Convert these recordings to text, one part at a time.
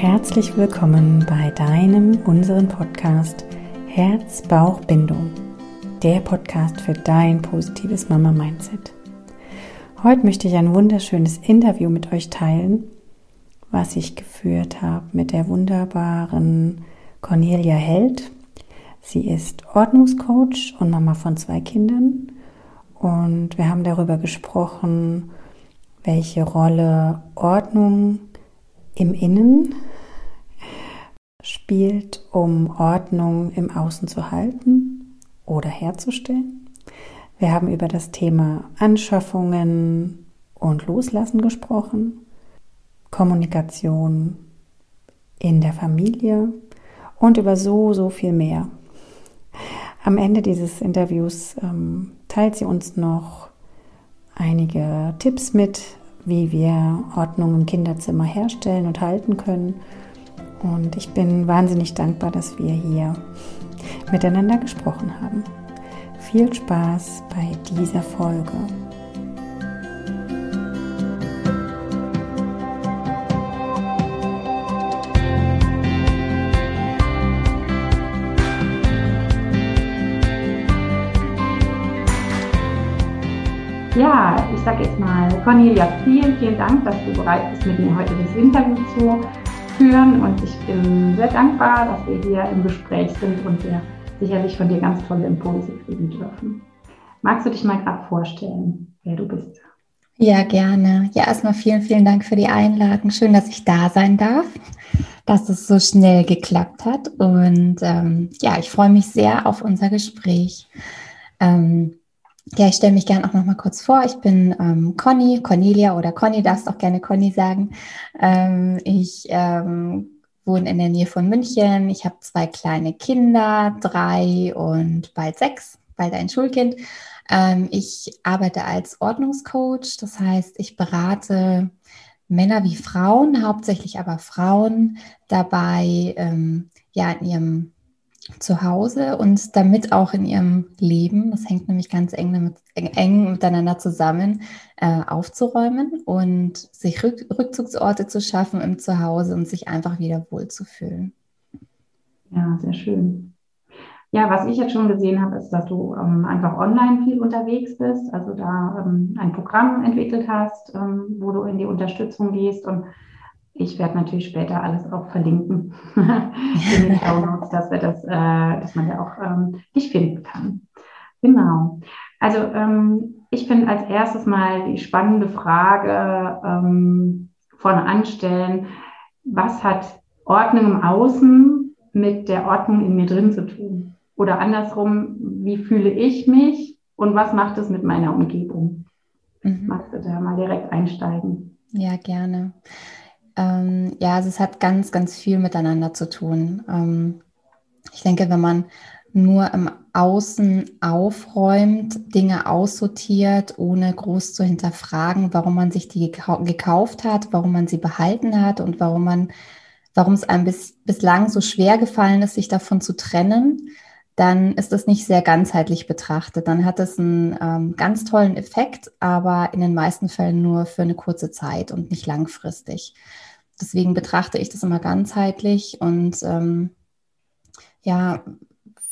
Herzlich willkommen bei deinem, unseren Podcast Herz, Bauch, Bindung. Der Podcast für dein positives Mama-Mindset. Heute möchte ich ein wunderschönes Interview mit euch teilen, was ich geführt habe mit der wunderbaren Cornelia Held. Sie ist Ordnungscoach und Mama von zwei Kindern. Und wir haben darüber gesprochen, welche Rolle Ordnung im Innen spielt, um Ordnung im Außen zu halten oder herzustellen. Wir haben über das Thema Anschaffungen und Loslassen gesprochen, Kommunikation in der Familie und über so, so viel mehr. Am Ende dieses Interviews ähm, teilt sie uns noch einige Tipps mit, wie wir Ordnung im Kinderzimmer herstellen und halten können. Und ich bin wahnsinnig dankbar, dass wir hier miteinander gesprochen haben. Viel Spaß bei dieser Folge. Ja, ich sage jetzt mal, Cornelia, vielen, vielen Dank, dass du bereit bist, mit mir heute das Interview zu führen. Und ich bin sehr dankbar, dass wir hier im Gespräch sind und wir sicherlich von dir ganz tolle Impulse kriegen dürfen. Magst du dich mal gerade vorstellen, wer du bist? Ja, gerne. Ja, erstmal vielen, vielen Dank für die Einladung. Schön, dass ich da sein darf, dass es so schnell geklappt hat. Und ähm, ja, ich freue mich sehr auf unser Gespräch. Ähm, ja, ich stelle mich gerne auch noch mal kurz vor. Ich bin ähm, Conny, Cornelia oder Conny, darfst auch gerne Conny sagen. Ähm, ich ähm, wohne in der Nähe von München. Ich habe zwei kleine Kinder, drei und bald sechs, bald ein Schulkind. Ähm, ich arbeite als Ordnungscoach, das heißt, ich berate Männer wie Frauen, hauptsächlich aber Frauen dabei, ähm, ja, in ihrem zu Hause und damit auch in ihrem Leben, das hängt nämlich ganz eng, damit, eng miteinander zusammen, äh, aufzuräumen und sich Rück, Rückzugsorte zu schaffen im Zuhause und sich einfach wieder wohlzufühlen. Ja, sehr schön. Ja, was ich jetzt schon gesehen habe, ist, dass du ähm, einfach online viel unterwegs bist, also da ähm, ein Programm entwickelt hast, ähm, wo du in die Unterstützung gehst und ich werde natürlich später alles auch verlinken in den Show Notes, dass, wir das, äh, dass man ja auch ähm, dich finden kann. Genau. Also ähm, ich finde als erstes mal die spannende Frage ähm, vorne anstellen, was hat Ordnung im Außen mit der Ordnung in mir drin zu tun? Oder andersrum, wie fühle ich mich und was macht es mit meiner Umgebung? Mhm. Magst du da mal direkt einsteigen? Ja, gerne. Ähm, ja, also es hat ganz, ganz viel miteinander zu tun. Ähm, ich denke, wenn man nur im Außen aufräumt, Dinge aussortiert, ohne groß zu hinterfragen, warum man sich die gekauft hat, warum man sie behalten hat und warum man, warum es einem bis, bislang so schwer gefallen ist, sich davon zu trennen, dann ist das nicht sehr ganzheitlich betrachtet. Dann hat es einen ähm, ganz tollen Effekt, aber in den meisten Fällen nur für eine kurze Zeit und nicht langfristig. Deswegen betrachte ich das immer ganzheitlich und ähm, ja,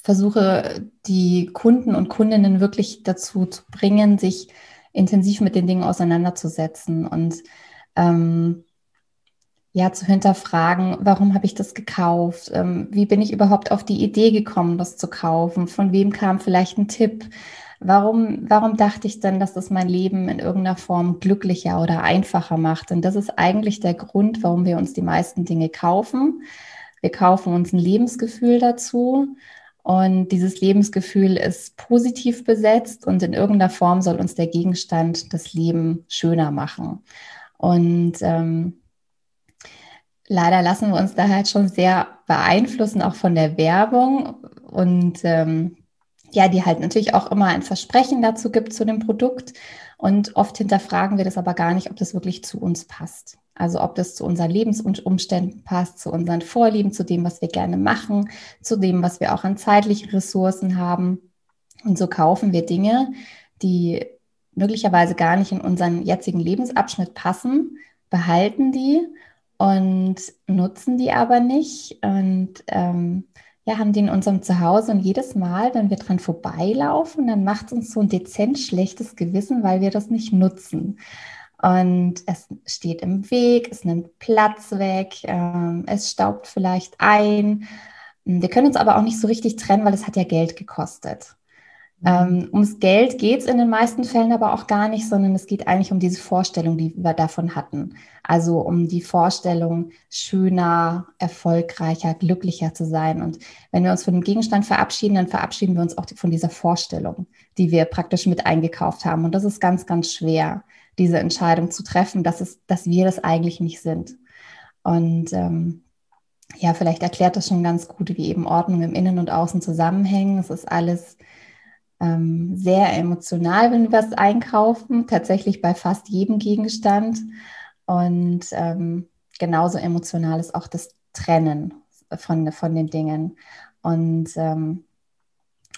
versuche die Kunden und Kundinnen wirklich dazu zu bringen, sich intensiv mit den Dingen auseinanderzusetzen und ähm, ja, zu hinterfragen, warum habe ich das gekauft? Ähm, wie bin ich überhaupt auf die Idee gekommen, das zu kaufen? Von wem kam vielleicht ein Tipp? Warum, warum dachte ich denn, dass das mein Leben in irgendeiner Form glücklicher oder einfacher macht? Und das ist eigentlich der Grund, warum wir uns die meisten Dinge kaufen. Wir kaufen uns ein Lebensgefühl dazu. Und dieses Lebensgefühl ist positiv besetzt und in irgendeiner Form soll uns der Gegenstand das Leben schöner machen. Und ähm, leider lassen wir uns da halt schon sehr beeinflussen, auch von der Werbung. Und ähm, ja, die halt natürlich auch immer ein Versprechen dazu gibt zu dem Produkt. Und oft hinterfragen wir das aber gar nicht, ob das wirklich zu uns passt. Also ob das zu unseren Lebensumständen passt, zu unseren Vorlieben, zu dem, was wir gerne machen, zu dem, was wir auch an zeitlichen Ressourcen haben. Und so kaufen wir Dinge, die möglicherweise gar nicht in unseren jetzigen Lebensabschnitt passen, behalten die und nutzen die aber nicht und ähm, ja, haben die in unserem Zuhause und jedes Mal, wenn wir dran vorbeilaufen, dann macht es uns so ein dezent schlechtes Gewissen, weil wir das nicht nutzen. Und es steht im Weg, es nimmt Platz weg, ähm, es staubt vielleicht ein. Wir können uns aber auch nicht so richtig trennen, weil es hat ja Geld gekostet. Ähm, ums Geld geht es in den meisten Fällen aber auch gar nicht, sondern es geht eigentlich um diese Vorstellung, die wir davon hatten. Also um die Vorstellung, schöner, erfolgreicher, glücklicher zu sein. Und wenn wir uns von dem Gegenstand verabschieden, dann verabschieden wir uns auch von dieser Vorstellung, die wir praktisch mit eingekauft haben. Und das ist ganz, ganz schwer, diese Entscheidung zu treffen, dass, es, dass wir das eigentlich nicht sind. Und ähm, ja, vielleicht erklärt das schon ganz gut, wie eben Ordnung im Innen und Außen zusammenhängen. Es ist alles ähm, sehr emotional, wenn wir was einkaufen, tatsächlich bei fast jedem Gegenstand. Und ähm, genauso emotional ist auch das Trennen von, von den Dingen. Und ähm,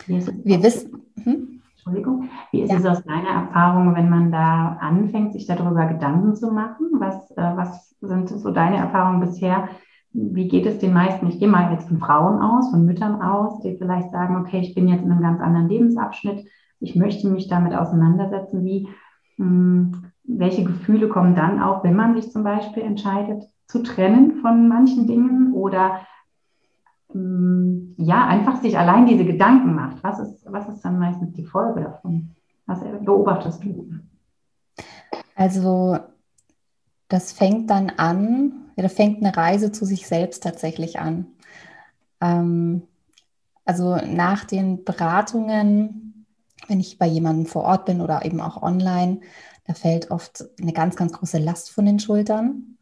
wir wissen. Hm? Entschuldigung, wie ist ja. es aus deiner Erfahrung, wenn man da anfängt, sich darüber Gedanken zu machen? Was, äh, was sind so deine Erfahrungen bisher? Wie geht es den meisten? Ich gehe mal jetzt von Frauen aus, von Müttern aus, die vielleicht sagen, okay, ich bin jetzt in einem ganz anderen Lebensabschnitt, ich möchte mich damit auseinandersetzen, wie, hm, welche Gefühle kommen dann auf, wenn man sich zum Beispiel entscheidet, zu trennen von manchen Dingen oder hm, ja, einfach sich allein diese Gedanken macht. Was ist, was ist dann meistens die Folge davon? Was beobachtest du? Also das fängt dann an, ja, da fängt eine Reise zu sich selbst tatsächlich an. Ähm, also nach den Beratungen, wenn ich bei jemandem vor Ort bin oder eben auch online, da fällt oft eine ganz, ganz große Last von den Schultern.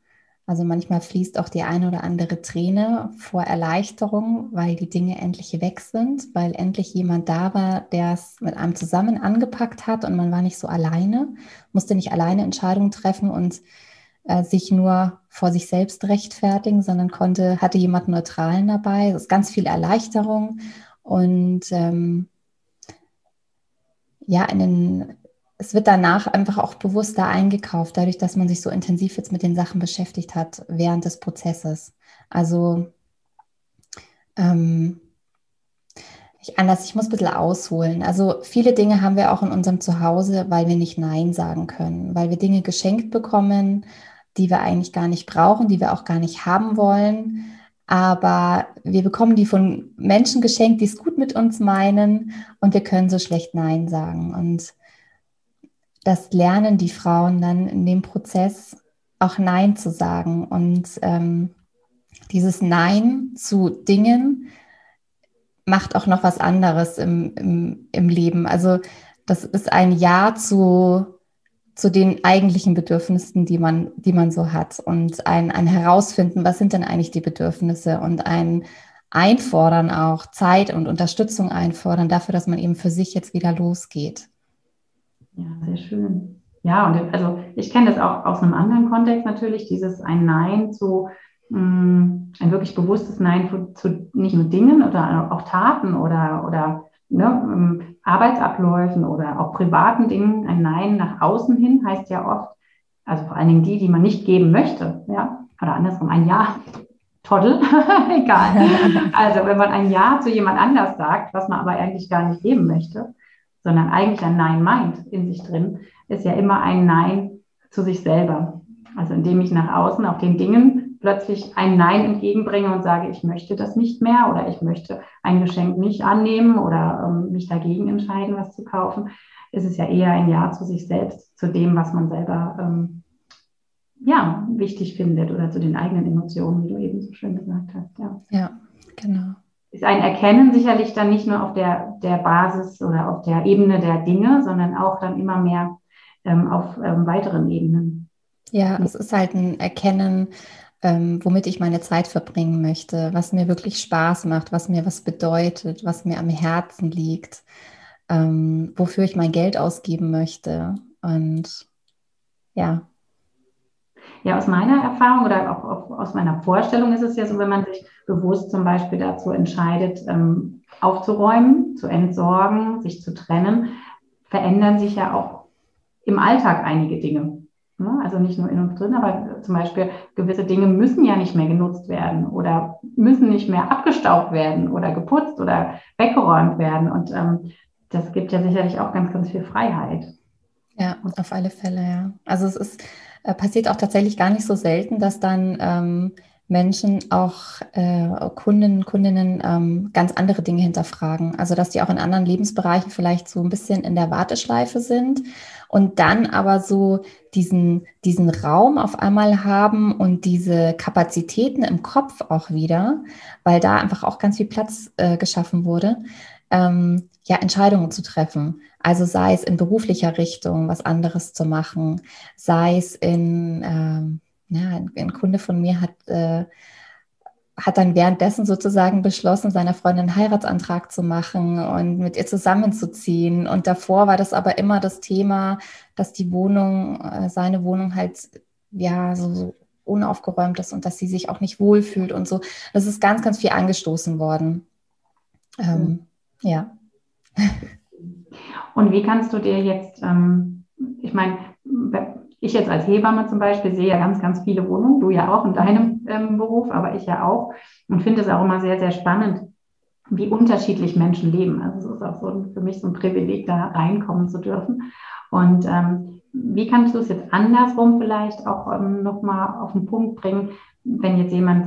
Also manchmal fließt auch die eine oder andere Träne vor Erleichterung, weil die Dinge endlich weg sind, weil endlich jemand da war, der es mit einem zusammen angepackt hat und man war nicht so alleine, musste nicht alleine Entscheidungen treffen und äh, sich nur vor sich selbst rechtfertigen, sondern konnte, hatte jemand Neutralen dabei. Es ist ganz viel Erleichterung und ähm, ja, in den, es wird danach einfach auch bewusster eingekauft, dadurch, dass man sich so intensiv jetzt mit den Sachen beschäftigt hat während des Prozesses. Also ähm, ich anders, ich muss ein bisschen ausholen. Also viele Dinge haben wir auch in unserem Zuhause, weil wir nicht Nein sagen können, weil wir Dinge geschenkt bekommen die wir eigentlich gar nicht brauchen, die wir auch gar nicht haben wollen. Aber wir bekommen die von Menschen geschenkt, die es gut mit uns meinen und wir können so schlecht Nein sagen. Und das lernen die Frauen dann in dem Prozess auch Nein zu sagen. Und ähm, dieses Nein zu Dingen macht auch noch was anderes im, im, im Leben. Also das ist ein Ja zu zu den eigentlichen Bedürfnissen, die man, die man so hat und ein, ein Herausfinden, was sind denn eigentlich die Bedürfnisse und ein Einfordern auch, Zeit und Unterstützung einfordern dafür, dass man eben für sich jetzt wieder losgeht. Ja, sehr schön. Ja, und also ich kenne das auch aus einem anderen Kontext natürlich, dieses ein Nein zu, mh, mm, ein wirklich bewusstes Nein zu, zu nicht nur Dingen oder auch Taten oder, oder ne, ähm, Arbeitsabläufen oder auch privaten Dingen, ein Nein nach außen hin heißt ja oft, also vor allen Dingen die, die man nicht geben möchte, ja, oder andersrum ein Ja, Toddel, egal. Also wenn man ein Ja zu jemand anders sagt, was man aber eigentlich gar nicht geben möchte, sondern eigentlich ein Nein meint in sich drin, ist ja immer ein Nein zu sich selber. Also indem ich nach außen auf den Dingen plötzlich ein Nein entgegenbringe und sage, ich möchte das nicht mehr oder ich möchte ein Geschenk nicht annehmen oder ähm, mich dagegen entscheiden, was zu kaufen, ist es ja eher ein Ja zu sich selbst, zu dem, was man selber ähm, ja, wichtig findet oder zu den eigenen Emotionen, wie du eben so schön gesagt hast. Ja, ja genau. Ist ein Erkennen sicherlich dann nicht nur auf der, der Basis oder auf der Ebene der Dinge, sondern auch dann immer mehr ähm, auf ähm, weiteren Ebenen. Ja, es ist halt ein Erkennen, ähm, womit ich meine Zeit verbringen möchte, was mir wirklich Spaß macht, was mir was bedeutet, was mir am Herzen liegt, ähm, wofür ich mein Geld ausgeben möchte. Und ja. Ja, aus meiner Erfahrung oder auch, auch aus meiner Vorstellung ist es ja so, wenn man sich bewusst zum Beispiel dazu entscheidet, ähm, aufzuräumen, zu entsorgen, sich zu trennen, verändern sich ja auch im Alltag einige Dinge. Ne? Also nicht nur in uns drin, aber zum Beispiel gewisse Dinge müssen ja nicht mehr genutzt werden oder müssen nicht mehr abgestaubt werden oder geputzt oder weggeräumt werden. Und ähm, das gibt ja sicherlich auch ganz, ganz viel Freiheit. Ja, auf alle Fälle, ja. Also es ist äh, passiert auch tatsächlich gar nicht so selten, dass dann ähm, Menschen auch äh, Kunden, Kundinnen ähm, ganz andere Dinge hinterfragen. Also dass die auch in anderen Lebensbereichen vielleicht so ein bisschen in der Warteschleife sind und dann aber so diesen, diesen Raum auf einmal haben und diese Kapazitäten im Kopf auch wieder, weil da einfach auch ganz viel Platz äh, geschaffen wurde, ähm, ja, Entscheidungen zu treffen. Also sei es in beruflicher Richtung was anderes zu machen, sei es in, ähm, ja, ein, ein, Kunde von mir hat, äh, hat dann währenddessen sozusagen beschlossen, seiner Freundin einen Heiratsantrag zu machen und mit ihr zusammenzuziehen. Und davor war das aber immer das Thema, dass die Wohnung, äh, seine Wohnung halt ja so, so unaufgeräumt ist und dass sie sich auch nicht wohlfühlt und so. Das ist ganz, ganz viel angestoßen worden. Ähm, mhm. Ja. Und wie kannst du dir jetzt, ähm, ich meine, ich jetzt als Hebamme zum Beispiel sehe ja ganz, ganz viele Wohnungen, du ja auch in deinem ähm, Beruf, aber ich ja auch und finde es auch immer sehr, sehr spannend, wie unterschiedlich Menschen leben. Also es ist auch so für mich so ein Privileg, da reinkommen zu dürfen. Und ähm, wie kannst du es jetzt andersrum vielleicht auch ähm, nochmal auf den Punkt bringen, wenn jetzt jemand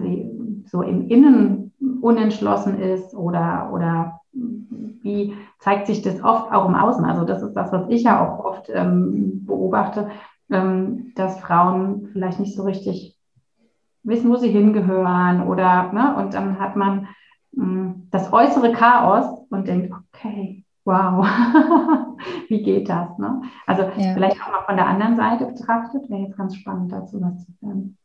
so im Innen unentschlossen ist oder, oder wie zeigt sich das oft auch im Außen? Also das ist das, was ich ja auch oft ähm, beobachte, ähm, dass Frauen vielleicht nicht so richtig wissen, wo sie hingehören oder, ne, und dann hat man mh, hm, das äußere Chaos und denkt, okay, wow, wie geht das? Ne? Also ja. vielleicht auch mal von der anderen Seite betrachtet, wäre jetzt ganz spannend dazu was zu hören.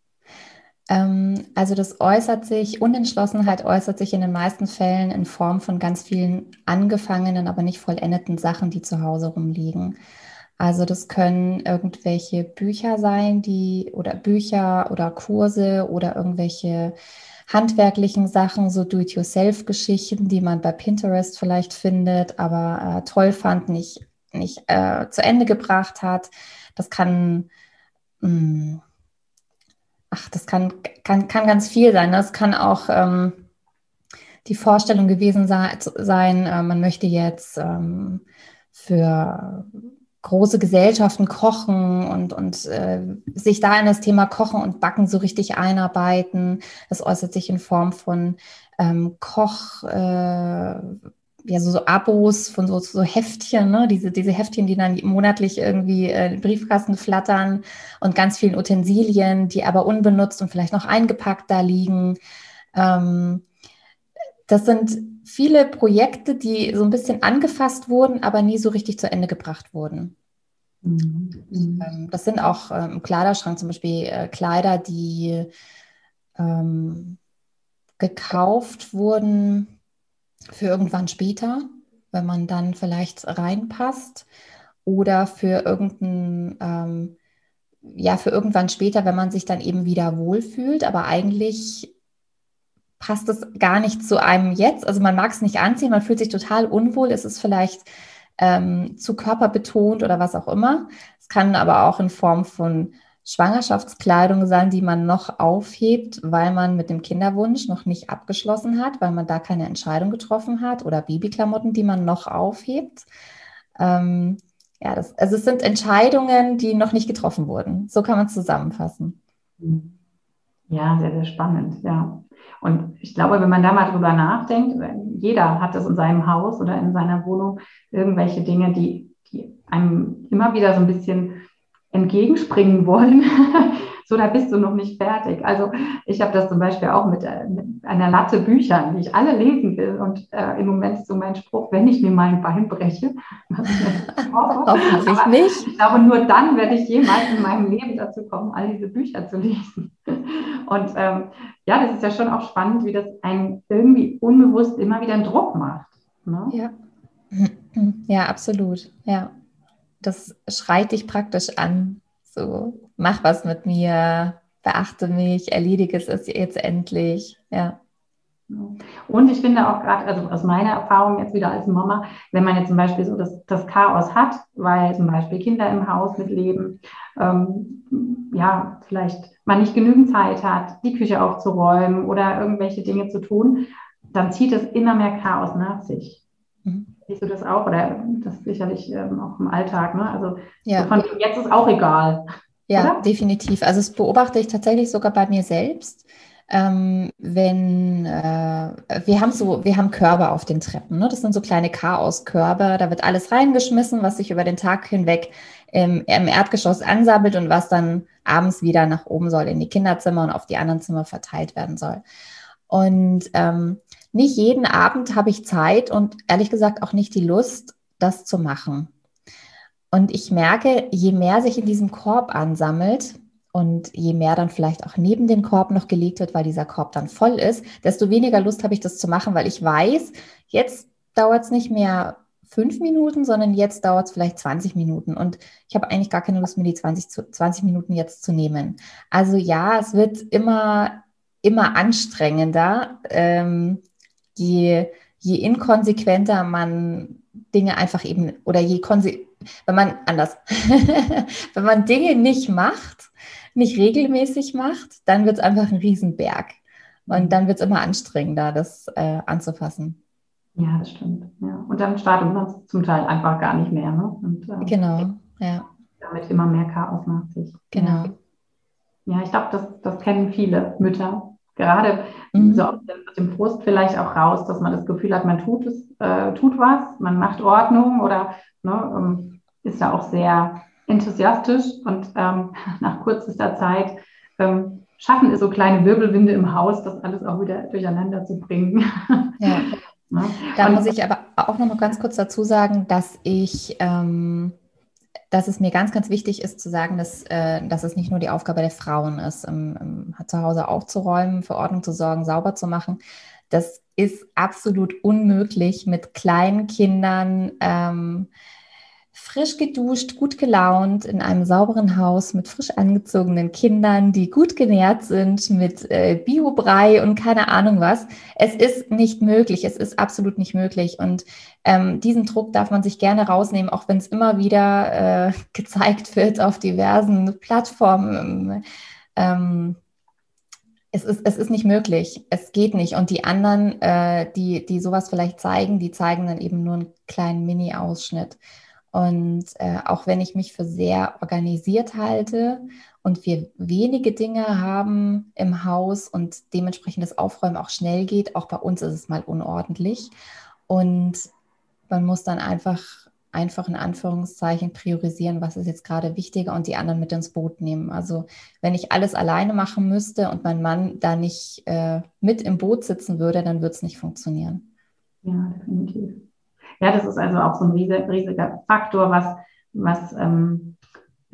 Ähm, also das äußert sich, Unentschlossenheit äußert sich in den meisten Fällen in Form von ganz vielen angefangenen, aber nicht vollendeten Sachen, die zu Hause rumliegen. Also das können irgendwelche Bücher sein, die oder Bücher oder Kurse oder irgendwelche handwerklichen Sachen, so Do-it-yourself-Geschichten, die man bei Pinterest vielleicht findet, aber äh, toll fand, nicht, nicht äh, zu Ende gebracht hat. Das kann mh, hm, ach, das kann, kann, kann ganz viel sein. Das kann auch ähm, die Vorstellung gewesen sein, äh, man möchte jetzt ähm, für große Gesellschaften kochen und, und äh, sich da in das Thema Kochen und Backen so richtig einarbeiten. Das äußert sich in Form von ähm, Koch, äh, ja, so, so Abos von so, so Heftchen, ne? diese, diese Heftchen, die dann monatlich irgendwie äh, in Briefkasten flattern und ganz vielen Utensilien, die aber unbenutzt und vielleicht noch eingepackt da liegen. Ähm, das sind viele Projekte, die so ein bisschen angefasst wurden, aber nie so richtig zu Ende gebracht wurden. Mhm. Ähm, das sind auch ähm, im Kleiderschrank zum Beispiel äh, Kleider, die ähm, gekauft wurden für irgendwann später, wenn man dann vielleicht reinpasst oder für irgendein, ähm, ja, für irgendwann später, wenn man sich dann eben wieder wohlfühlt, aber eigentlich passt es gar nicht zu einem jetzt. Also man mag es nicht anziehen, man fühlt sich total unwohl, es ist vielleicht ähm, zu körperbetont oder was auch immer. Es kann aber auch in Form von Schwangerschaftskleidung sein, die man noch aufhebt, weil man mit dem Kinderwunsch noch nicht abgeschlossen hat, weil man da keine Entscheidung getroffen hat oder Babyklamotten, die man noch aufhebt. Ähm, ja, das, also es sind Entscheidungen, die noch nicht getroffen wurden. So kann man es zusammenfassen. Ja, sehr, sehr spannend, ja. Und ich glaube, wenn man da mal drüber nachdenkt, jeder hat es in seinem Haus oder in seiner Wohnung irgendwelche Dinge, die, die einem immer wieder so ein bisschen entgegenspringen wollen, so da bist du noch nicht fertig. Also ich habe das zum Beispiel auch mit, äh, mit, einer Latte Büchern, die ich alle lesen will. Und äh, im Moment ist so mein Spruch, wenn ich mir mein Bein breche, was ich Hoffentlich nicht. Ich glaube, nur dann werde ich jemals in meinem Leben dazu kommen, all diese Bücher zu lesen. Und ähm, ja, das ist ja schon auch spannend, wie das einen irgendwie unbewusst immer wieder einen Druck macht. Ne? Ja. ja, absolut. Ja das schreit dich praktisch an. So, mach was mit mir, beachte mich, erledige es jetzt endlich. Ja. Und ich finde auch gerade, also aus meiner Erfahrung jetzt wieder als Mama, wenn man jetzt zum Beispiel so das, das Chaos hat, weil zum Beispiel Kinder im Haus mitleben, ähm, ja, vielleicht man nicht genügend Zeit hat, die Küche aufzuräumen oder irgendwelche Dinge zu tun, dann zieht es immer mehr Chaos nach sich. Mhm. Siehst du das auch? Oder das sicherlich ähm, auch im Alltag, ne? Also ja. so von jetzt ist auch egal. Ja, oder? definitiv. Also das beobachte ich tatsächlich sogar bei mir selbst ähm, wenn äh, wir haben so, wir haben Körbe auf den Treppen. Ne? Das sind so kleine Chaoskörbe. Da wird alles reingeschmissen, was sich über den Tag hinweg im, im Erdgeschoss ansammelt und was dann abends wieder nach oben soll in die Kinderzimmer und auf die anderen Zimmer verteilt werden soll. Und ähm, nicht jeden Abend habe ich Zeit und ehrlich gesagt auch nicht die Lust, das zu machen. Und ich merke, je mehr sich in diesem Korb ansammelt, und je mehr dann vielleicht auch neben den Korb noch gelegt wird, weil dieser Korb dann voll ist, desto weniger Lust habe ich das zu machen, weil ich weiß, jetzt dauert es nicht mehr fünf Minuten, sondern jetzt dauert es vielleicht 20 Minuten. Und ich habe eigentlich gar keine Lust mehr, die 20, 20 Minuten jetzt zu nehmen. Also ja, es wird immer, immer anstrengender, ähm, je, je inkonsequenter man Dinge einfach eben, oder je wenn man anders, wenn man Dinge nicht macht, nicht regelmäßig macht, dann wird es einfach ein Riesenberg. Und dann wird es immer anstrengender, das äh, anzufassen. Ja, das stimmt. Ja. Und dann startet man zum Teil einfach gar nicht mehr. Ne? Und, äh, genau, ja. Damit immer mehr Chaos nach sich. Genau. Ja, ich glaube, das, das kennen viele Mütter. Gerade mhm. so aus dem Frust vielleicht auch raus, dass man das Gefühl hat, man tut es, äh, tut was, man macht Ordnung oder ne, ähm, ist da auch sehr enthusiastisch und ähm, nach kürzester Zeit ähm, schaffen es so kleine Wirbelwinde im Haus, das alles auch wieder durcheinander zu bringen. Ja. ja. Da und, muss ich aber auch noch mal ganz kurz dazu sagen, dass ich, ähm, dass es mir ganz, ganz wichtig ist zu sagen, dass, äh, dass es nicht nur die Aufgabe der Frauen ist, im, im, zu Hause aufzuräumen, für Ordnung zu sorgen, sauber zu machen. Das ist absolut unmöglich mit kleinen Kindern. Ähm, frisch geduscht, gut gelaunt, in einem sauberen Haus mit frisch angezogenen Kindern, die gut genährt sind, mit äh, Biobrei und keine Ahnung was. Es ist nicht möglich, es ist absolut nicht möglich. Und ähm, diesen Druck darf man sich gerne rausnehmen, auch wenn es immer wieder äh, gezeigt wird auf diversen Plattformen. Ähm, es ist, es ist nicht möglich, es geht nicht. Und die anderen, äh, die, die sowas vielleicht zeigen, die zeigen dann eben nur einen kleinen Mini-Ausschnitt. Und äh, auch wenn ich mich für sehr organisiert halte und wir wenige Dinge haben im Haus und dementsprechend das Aufräumen auch schnell geht, auch bei uns ist es mal unordentlich. Und man muss dann einfach, einfach in Anführungszeichen priorisieren, was ist jetzt gerade wichtiger und die anderen mit ins Boot nehmen. Also wenn ich alles alleine machen müsste und mein Mann da nicht äh, mit im Boot sitzen würde, dann würde es nicht funktionieren. Ja, definitiv. Ja, das ist also auch so ein riesiger Faktor, was, was ähm,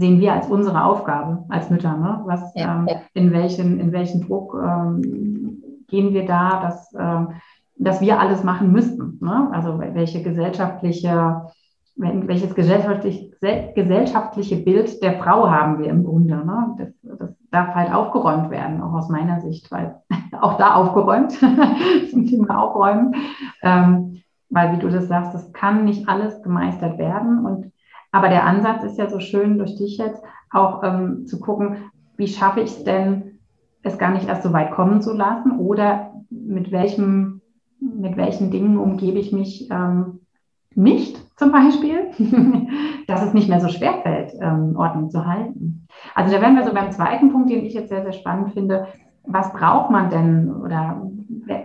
sehen wir als unsere Aufgabe als Mütter. Ne? Was, ja, ähm, ja. In, welchen, in welchen Druck ähm, gehen wir da, dass, ähm, dass wir alles machen müssten? Ne? Also welche gesellschaftliche, welches gesellschaftlich, gesellschaftliche Bild der Frau haben wir im Grunde? Ne? Das, das darf halt aufgeräumt werden, auch aus meiner Sicht, weil auch da aufgeräumt, zum Thema Aufräumen. Ähm, weil wie du das sagst, das kann nicht alles gemeistert werden. Und aber der Ansatz ist ja so schön durch dich jetzt auch ähm, zu gucken, wie schaffe ich es denn, es gar nicht erst so weit kommen zu lassen oder mit welchem, mit welchen Dingen umgebe ich mich ähm, nicht zum Beispiel, dass es nicht mehr so schwer fällt, ähm, Ordnung zu halten. Also da wären wir so beim zweiten Punkt, den ich jetzt sehr, sehr spannend finde. Was braucht man denn oder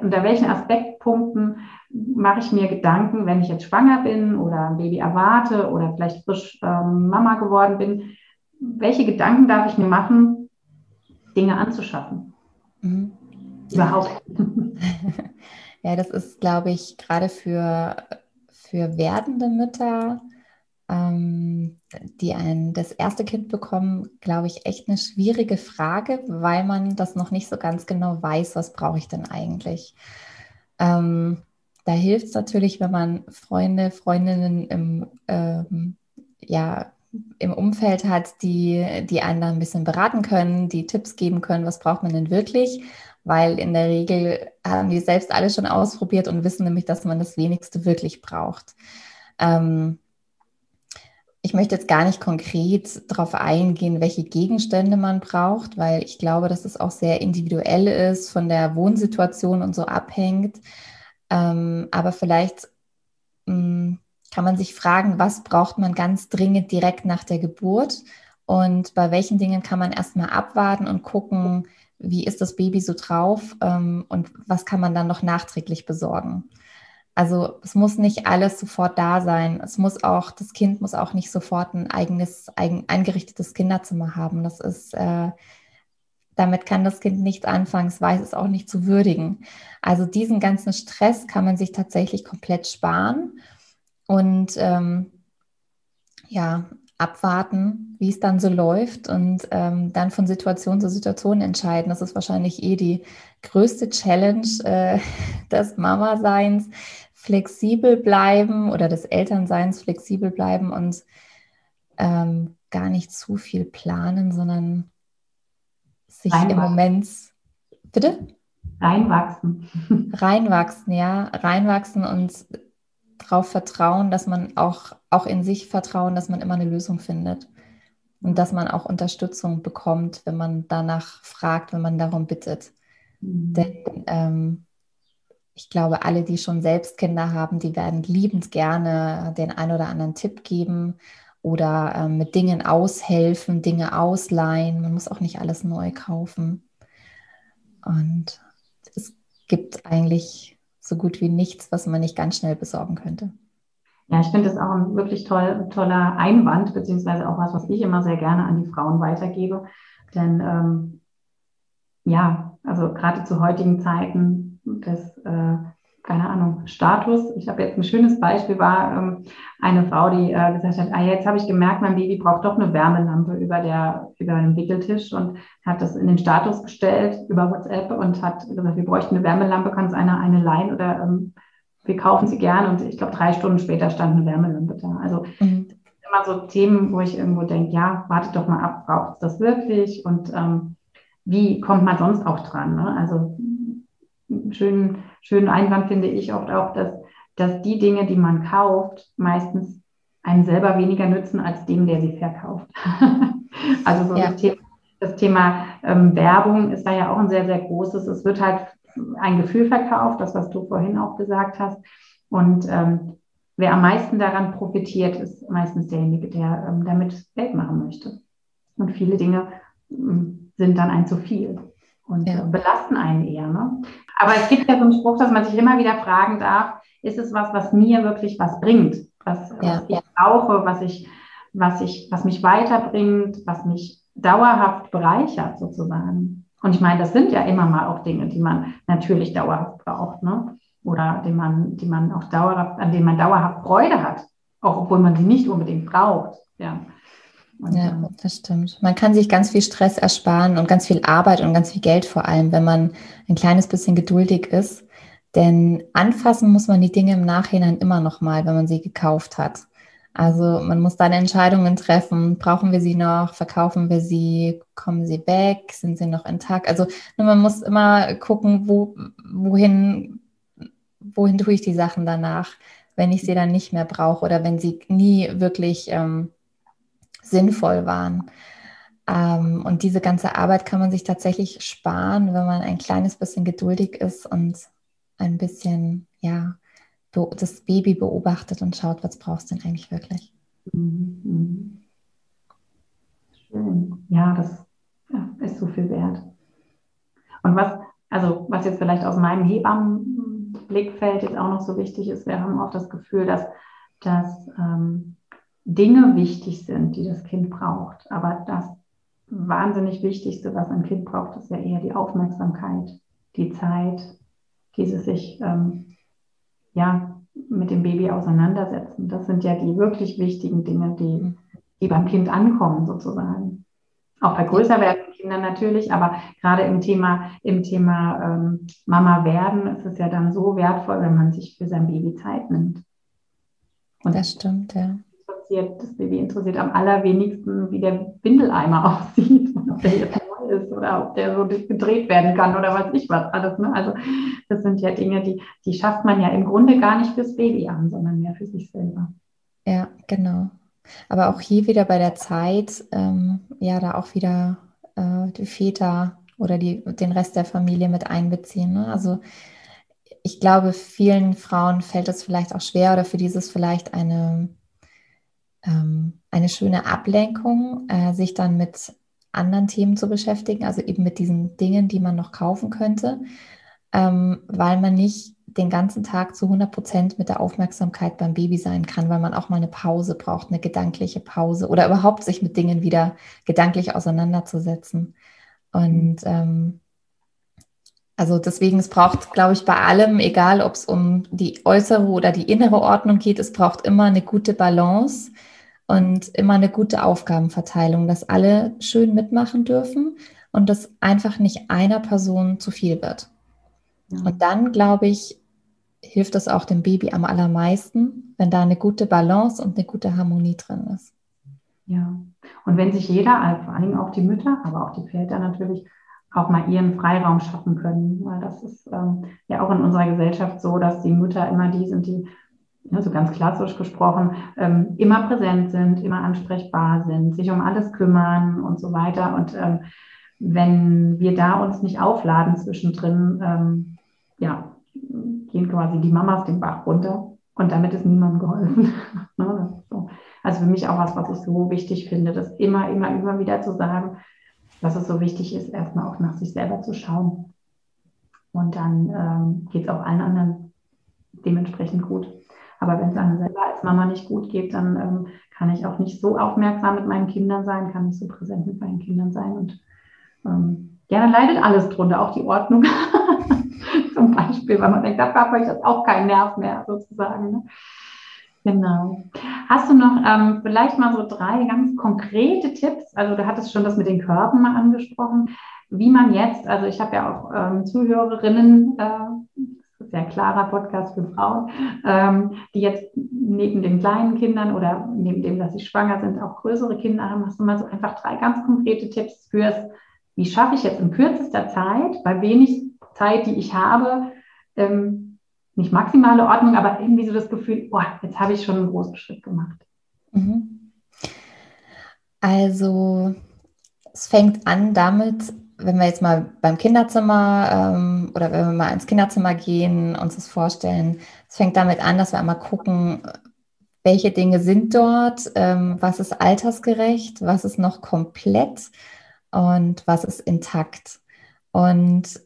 unter welchen Aspektpunkten mache ich mir Gedanken, wenn ich jetzt schwanger bin oder ein Baby erwarte oder vielleicht frisch ähm, Mama geworden bin. Welche Gedanken darf ich mir machen, Dinge anzuschaffen? Mhm. Überhaupt. ja, das ist, glaube ich, gerade für, für werdende Mütter, ähm, die ein, das erste Kind bekommen, glaube ich, echt eine schwierige Frage, weil man das noch nicht so ganz genau weiß, was brauche ich denn eigentlich. Ähm, da hilft es natürlich, wenn man Freunde, Freundinnen im, ähm, ja, im Umfeld hat, die, die einen dann ein bisschen beraten können, die Tipps geben können, was braucht man denn wirklich, weil in der Regel haben die selbst alle schon ausprobiert und wissen nämlich, dass man das wenigste wirklich braucht. Ähm, ich möchte jetzt gar nicht konkret darauf eingehen, welche Gegenstände man braucht, weil ich glaube, dass es auch sehr individuell ist, von der Wohnsituation und so abhängt. Ähm, aber vielleicht mh, hm, kann man sich fragen, was braucht man ganz dringend direkt nach der Geburt und bei welchen Dingen kann man erstmal abwarten und gucken, wie ist das Baby so drauf ähm, und was kann man dann noch nachträglich besorgen. Also es muss nicht alles sofort da sein. Es muss auch, das Kind muss auch nicht sofort ein eigenes, eigen, eingerichtetes Kinderzimmer haben. Das ist, äh, damit kann das Kind nicht anfangen, es weiß es auch nicht zu würdigen. Also diesen ganzen Stress kann man sich tatsächlich komplett sparen und ähm, ja, abwarten, wie es dann so läuft und ähm, dann von Situation zu Situation entscheiden. Das ist wahrscheinlich eh die größte Challenge äh, des Mama-Seins, flexibel bleiben oder des Elternseins flexibel bleiben und ähm, gar nicht zu viel planen, sondern sich im Moment, bitte? Reinwachsen. Reinwachsen, ja, reinwachsen und darauf vertrauen, dass man auch, auch in sich vertrauen, dass man immer eine Lösung findet. Und dass man auch Unterstützung bekommt, wenn man danach fragt, wenn man darum bittet. Mhm. Denn ähm, ich glaube, alle, die schon selbst Kinder haben, die werden liebend gerne den ein oder anderen Tipp geben oder ähm, mit Dingen aushelfen, Dinge ausleihen. Man muss auch nicht alles neu kaufen. Und es gibt eigentlich so gut wie nichts, was man nicht ganz schnell besorgen könnte. Ja, ich finde das auch ein wirklich toll, toller Einwand, beziehungsweise auch was, was ich immer sehr gerne an die Frauen weitergebe. Denn ähm, ja, also gerade zu heutigen Zeiten des, äh, keine Ahnung, Status. Ich habe jetzt ein schönes Beispiel, war ähm, eine Frau, die äh, gesagt hat, ah, jetzt habe ich gemerkt, mein Baby braucht doch eine Wärmelampe über, der, über den Wickeltisch und hat das in den Status gestellt über WhatsApp und hat gesagt, wir bräuchten eine Wärmelampe, kann es einer eine leihen oder ähm, wir kaufen sie gern und ich glaube, drei Stunden später stand eine Wärmelampe da. Also mhm. immer so Themen, wo ich irgendwo denke, ja, wartet doch mal ab, braucht es das wirklich und ähm, wie kommt man sonst auch dran? Ne? Also schönen, schönen Einwand finde ich oft auch, dass, dass die Dinge, die man kauft, meistens einem selber weniger nützen als dem, der sie verkauft. also so ja. das Thema, das Thema ähm, Werbung ist da ja auch ein sehr, sehr großes. Es wird halt ein Gefühl verkauft, das, was du vorhin auch gesagt hast. Und ähm, wer am meisten daran profitiert, ist meistens derjenige, der ähm, damit Geld machen möchte. Und viele Dinge ähm, sind dann ein zu viel und ja. belasten einen eher. Ne? Aber es gibt ja so einen Spruch, dass man sich immer wieder fragen darf, ist es was, was mir wirklich was bringt, was, ja. was ich brauche, was ich, was ich, was mich weiterbringt, was mich dauerhaft bereichert sozusagen. Und ich meine, das sind ja immer mal auch Dinge, die man natürlich dauerhaft braucht, ne? Oder die man, die man auch dauerhaft, an denen man dauerhaft Freude hat, auch obwohl man sie nicht unbedingt braucht. Ja. Und, ja, das stimmt. Man kann sich ganz viel Stress ersparen und ganz viel Arbeit und ganz viel Geld vor allem, wenn man ein kleines bisschen geduldig ist. Denn anfassen muss man die Dinge im Nachhinein immer noch mal, wenn man sie gekauft hat. Also man muss dann Entscheidungen treffen. Brauchen wir sie noch? Verkaufen wir sie? Kommen sie weg? Sind sie noch intakt? Also man muss immer gucken, wo, wohin, wohin tue ich die Sachen danach, wenn ich sie dann nicht mehr brauche oder wenn sie nie wirklich ähm, sinnvoll waren. Ähm, und diese ganze Arbeit kann man sich tatsächlich sparen, wenn man ein kleines bisschen geduldig ist und ein bisschen, ja, das Baby beobachtet und schaut, was brauchst du denn eigentlich wirklich. Mhm. Schön. Ja, das ja, ist so viel wert. Und was, also was jetzt vielleicht aus meinem Hebammenblickfeld jetzt auch noch so wichtig ist, wir haben auch das Gefühl, dass, dass ähm, Dinge wichtig sind, die das Kind braucht. Aber das wahnsinnig Wichtigste, was ein Kind braucht, ist ja eher die Aufmerksamkeit, die Zeit, dieses sich ähm, ja, mit dem Baby auseinandersetzen. Das sind ja die wirklich wichtigen Dinge, die, die beim Kind ankommen sozusagen. Auch bei größer werdenden Kindern natürlich, aber gerade im Thema, im Thema ähm, Mama werden ist es ja dann so wertvoll, wenn man sich für sein Baby Zeit nimmt. Und das stimmt, ja. Interessiert, das Baby interessiert am allerwenigsten, wie der Windeleimer aussieht, ob der jetzt neu ist oder ob der so gedreht werden kann oder was ich was alles. Ne? Also das sind ja Dinge, die, die schafft man ja im Grunde gar nicht fürs Baby an, sondern mehr für sich selber. Ja, genau. Aber auch hier wieder bei der Zeit, ähm, ja, da auch wieder äh, die Väter oder die, den Rest der Familie mit einbeziehen. Ne? Also ich glaube, vielen Frauen fällt es vielleicht auch schwer oder für dieses vielleicht eine, ähm, eine schöne Ablenkung, äh, sich dann mit anderen Themen zu beschäftigen, also eben mit diesen Dingen, die man noch kaufen könnte, ähm, weil man nicht den ganzen Tag zu 100 Prozent mit der Aufmerksamkeit beim Baby sein kann, weil man auch mal eine Pause braucht, eine gedankliche Pause oder überhaupt sich mit Dingen wieder gedanklich auseinanderzusetzen. Und ähm, also deswegen, es braucht, glaube ich, bei allem, egal ob es um die äußere oder die innere Ordnung geht, es braucht immer eine gute Balance und immer eine gute Aufgabenverteilung, dass alle schön mitmachen dürfen und dass einfach nicht einer Person zu viel wird. Ja. Und dann, glaube ich, hilft es auch dem Baby am allermeisten, wenn da eine gute Balance und eine gute Harmonie drin ist. Ja, und wenn sich jeder, also vor allem auch die Mütter, aber auch die Väter natürlich, auch mal ihren Freiraum schaffen können, weil das ist ähm, ja auch in unserer Gesellschaft so, dass die Mütter immer die sind, die ja, so ganz klassisch gesprochen, ähm, immer präsent sind, immer ansprechbar sind, sich um alles kümmern und so weiter. Und ähm, wenn wir da uns nicht aufladen zwischendrin, ähm, ja, gehen quasi die Mamas den Bach runter und damit ist niemandem geholfen. Ne, also für mich auch was, was ich so wichtig finde, das immer, immer, immer wieder zu sagen, dass es so wichtig ist, erstmal auch nach sich selber zu schauen. Und dann ähm, geht es auch allen anderen dementsprechend gut. Aber wenn es einem selber als Mama nicht gut geht, dann ähm, kann ich auch nicht so aufmerksam mit meinen Kindern sein, kann nicht so präsent mit meinen Kindern sein. Und ähm, ja, dann leidet alles drunter, auch die Ordnung. Zum Beispiel, weil man denkt, da habe ich das auch keinen Nerv mehr sozusagen. Ne? Genau. Hast du noch ähm, vielleicht mal so drei ganz konkrete Tipps? Also du hattest schon das mit den Körben mal angesprochen, wie man jetzt, also ich habe ja auch ähm, Zuhörerinnen, äh, sehr klarer Podcast für Frauen, ähm, die jetzt neben den kleinen Kindern oder neben dem, dass sie schwanger sind, auch größere Kinder haben. Hast du mal so einfach drei ganz konkrete Tipps fürs, wie schaffe ich jetzt in kürzester Zeit, bei wenig Zeit, die ich habe, ähm, nicht maximale Ordnung, aber irgendwie so das Gefühl, boah, jetzt habe ich schon einen großen Schritt gemacht. Mhm. Also es fängt an damit, wenn wir jetzt mal beim Kinderzimmer ähm, oder wenn wir mal ins Kinderzimmer gehen, uns das vorstellen, es fängt damit an, dass wir einmal gucken, welche Dinge sind dort, ähm, was ist altersgerecht, was ist noch komplett und was ist intakt. Und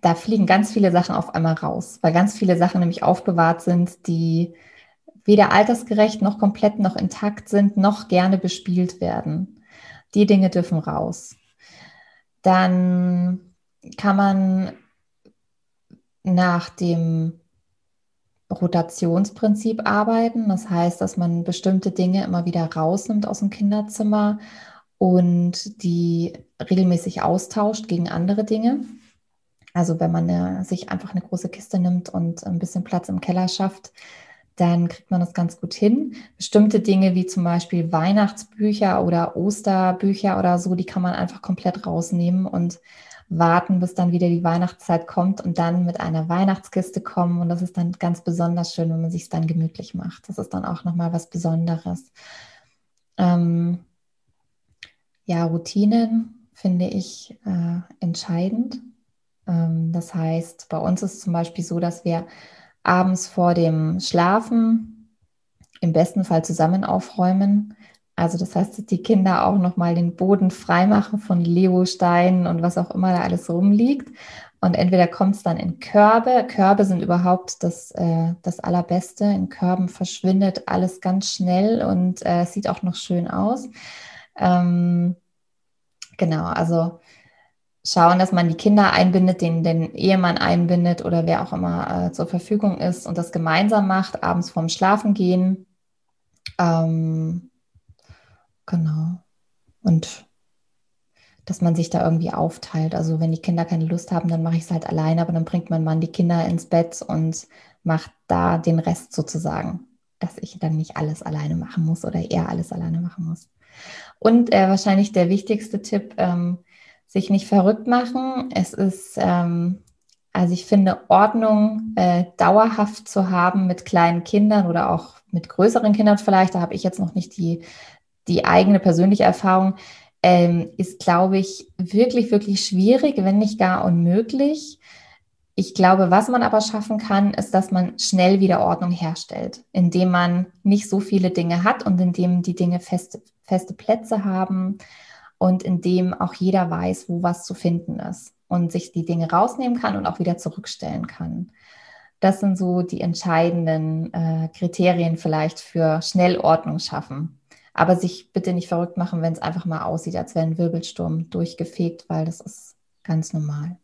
da fliegen ganz viele Sachen auf einmal raus, weil ganz viele Sachen nämlich aufbewahrt sind, die weder altersgerecht noch komplett noch intakt sind, noch gerne bespielt werden. Die Dinge dürfen raus. Dann kann man nach dem Rotationsprinzip arbeiten. Das heißt, dass man bestimmte Dinge immer wieder rausnimmt aus dem Kinderzimmer und die regelmäßig austauscht gegen andere Dinge. Also wenn man eine, sich einfach eine große Kiste nimmt und ein bisschen Platz im Keller schafft, dann kriegt man das ganz gut hin. Bestimmte Dinge wie zum Beispiel Weihnachtsbücher oder Osterbücher oder so, die kann man einfach komplett rausnehmen und warten, bis dann wieder die Weihnachtszeit kommt und dann mit einer Weihnachtskiste kommen. Und das ist dann ganz besonders schön, wenn man sich es dann gemütlich macht. Das ist dann auch nochmal was Besonderes. Ähm, ja, Routinen finde ich äh, entscheidend. Ähm, das heißt, bei uns ist zum Beispiel so, dass wir abends vor dem Schlafen im besten Fall zusammen aufräumen. Also das heißt, dass die Kinder auch nochmal den Boden freimachen von Legosteinen und was auch immer da alles rumliegt. Und entweder kommt es dann in Körbe. Körbe sind überhaupt das, äh, das Allerbeste. In Körben verschwindet alles ganz schnell und äh, sieht auch noch schön aus. Ähm, genau, also schauen, dass man die Kinder einbindet, den, den Ehemann einbindet oder wer auch immer äh, zur Verfügung ist und das gemeinsam macht, abends vorm Schlafen gehen. Ähm, genau. Und dass man sich da irgendwie aufteilt. Also wenn die Kinder keine Lust haben, dann mache ich es halt alleine, aber dann bringt mein Mann die Kinder ins Bett und macht da den Rest sozusagen. dass ich dann nicht alles alleine machen muss oder er alles alleine machen muss. Und äh, wahrscheinlich der wichtigste Tipp, ähm, sich nicht verrückt machen. Es ist, ähm, also ich finde, Ordnung äh, dauerhaft zu haben mit kleinen Kindern oder auch mit größeren Kindern vielleicht, da habe ich jetzt noch nicht die, die eigene persönliche Erfahrung, ähm, ist, glaube ich, wirklich, wirklich schwierig, wenn nicht gar unmöglich. Ich glaube, was man aber schaffen kann, ist, dass man schnell wieder Ordnung herstellt, indem man nicht so viele Dinge hat und indem die Dinge feste, feste Plätze haben und indem auch jeder weiß, wo was zu finden ist und sich die Dinge rausnehmen kann und auch wieder zurückstellen kann. Das sind so die entscheidenden äh, Kriterien vielleicht für schnell Ordnung schaffen. Aber sich bitte nicht verrückt machen, wenn es einfach mal aussieht, als wäre ein Wirbelsturm durchgefegt, weil das ist ganz normal.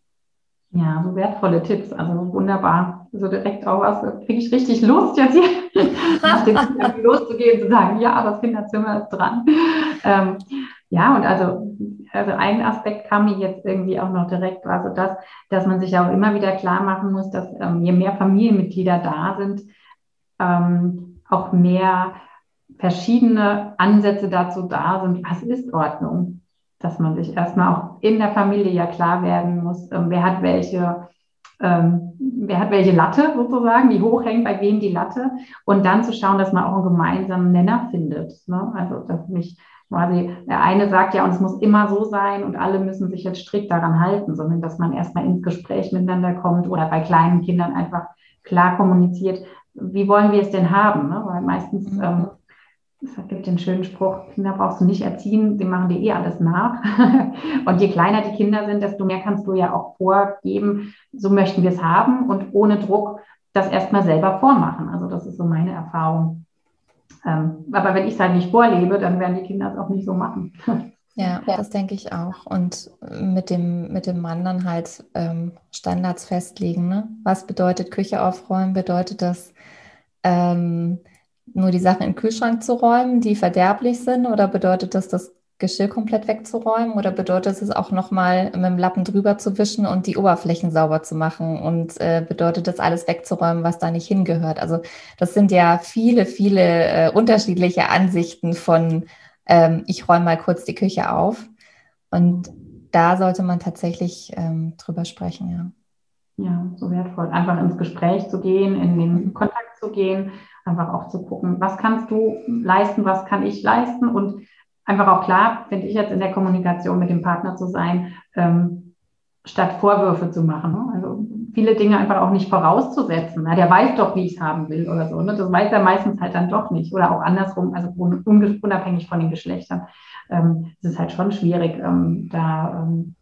Ja, so wertvolle Tipps, also wunderbar. So direkt auch was, kriege ich richtig Lust, jetzt hier nach dem loszugehen, zu sagen, ja, das Kinderzimmer ist dran. Ähm, ja, und also, also ein Aspekt kam mir jetzt irgendwie auch noch direkt, also das, dass man sich auch immer wieder klar machen muss, dass ähm, je mehr Familienmitglieder da sind, ähm, auch mehr verschiedene Ansätze dazu da sind, was ist Ordnung? dass man sich erstmal auch in der Familie ja klar werden muss, ähm, wer hat welche, ähm, wer hat welche Latte sozusagen, wie hoch hängt bei wem die Latte und dann zu schauen, dass man auch einen gemeinsamen Nenner findet. Ne? Also dass mich quasi der eine sagt ja, und es muss immer so sein und alle müssen sich jetzt strikt daran halten, sondern dass man erstmal ins Gespräch miteinander kommt oder bei kleinen Kindern einfach klar kommuniziert, wie wollen wir es denn haben? Ne? Weil meistens mhm. ähm, es gibt den schönen Spruch, Kinder brauchst du nicht erziehen, sie machen dir eh alles nach. und je kleiner die Kinder sind, desto mehr kannst du ja auch vorgeben, so möchten wir es haben und ohne Druck das erstmal selber vormachen. Also das ist so meine Erfahrung. Ähm, aber wenn ich es halt nicht vorlebe, dann werden die Kinder es auch nicht so machen. Ja, das denke ich auch. Und mit dem, mit dem Mann dann halt ähm, Standards festlegen. Ne? Was bedeutet Küche aufräumen? Bedeutet das, ähm, nur die Sachen den Kühlschrank zu räumen, die verderblich sind? Oder bedeutet das, das Geschirr komplett wegzuräumen? Oder bedeutet es auch nochmal mit dem Lappen drüber zu wischen und die Oberflächen sauber zu machen? Und äh, bedeutet das alles wegzuräumen, was da nicht hingehört? Also das sind ja viele, viele äh, unterschiedliche Ansichten von, ähm, ich räume mal kurz die Küche auf. Und da sollte man tatsächlich ähm, drüber sprechen, ja. Ja, so wertvoll. Einfach ins Gespräch zu gehen, in den mhm. Kontakt zu gehen einfach auch zu gucken, was kannst du leisten, was kann ich leisten und einfach auch klar, finde ich jetzt in der Kommunikation mit dem Partner zu sein, ähm, statt Vorwürfe zu machen. Ne? Also viele Dinge einfach auch nicht vorauszusetzen. Na, der weiß doch, wie ich es haben will oder so. Ne? Das weiß er meistens halt dann doch nicht. Oder auch andersrum, also unabhängig von den Geschlechtern. Ähm, es ist halt schon schwierig, ähm, da ähm,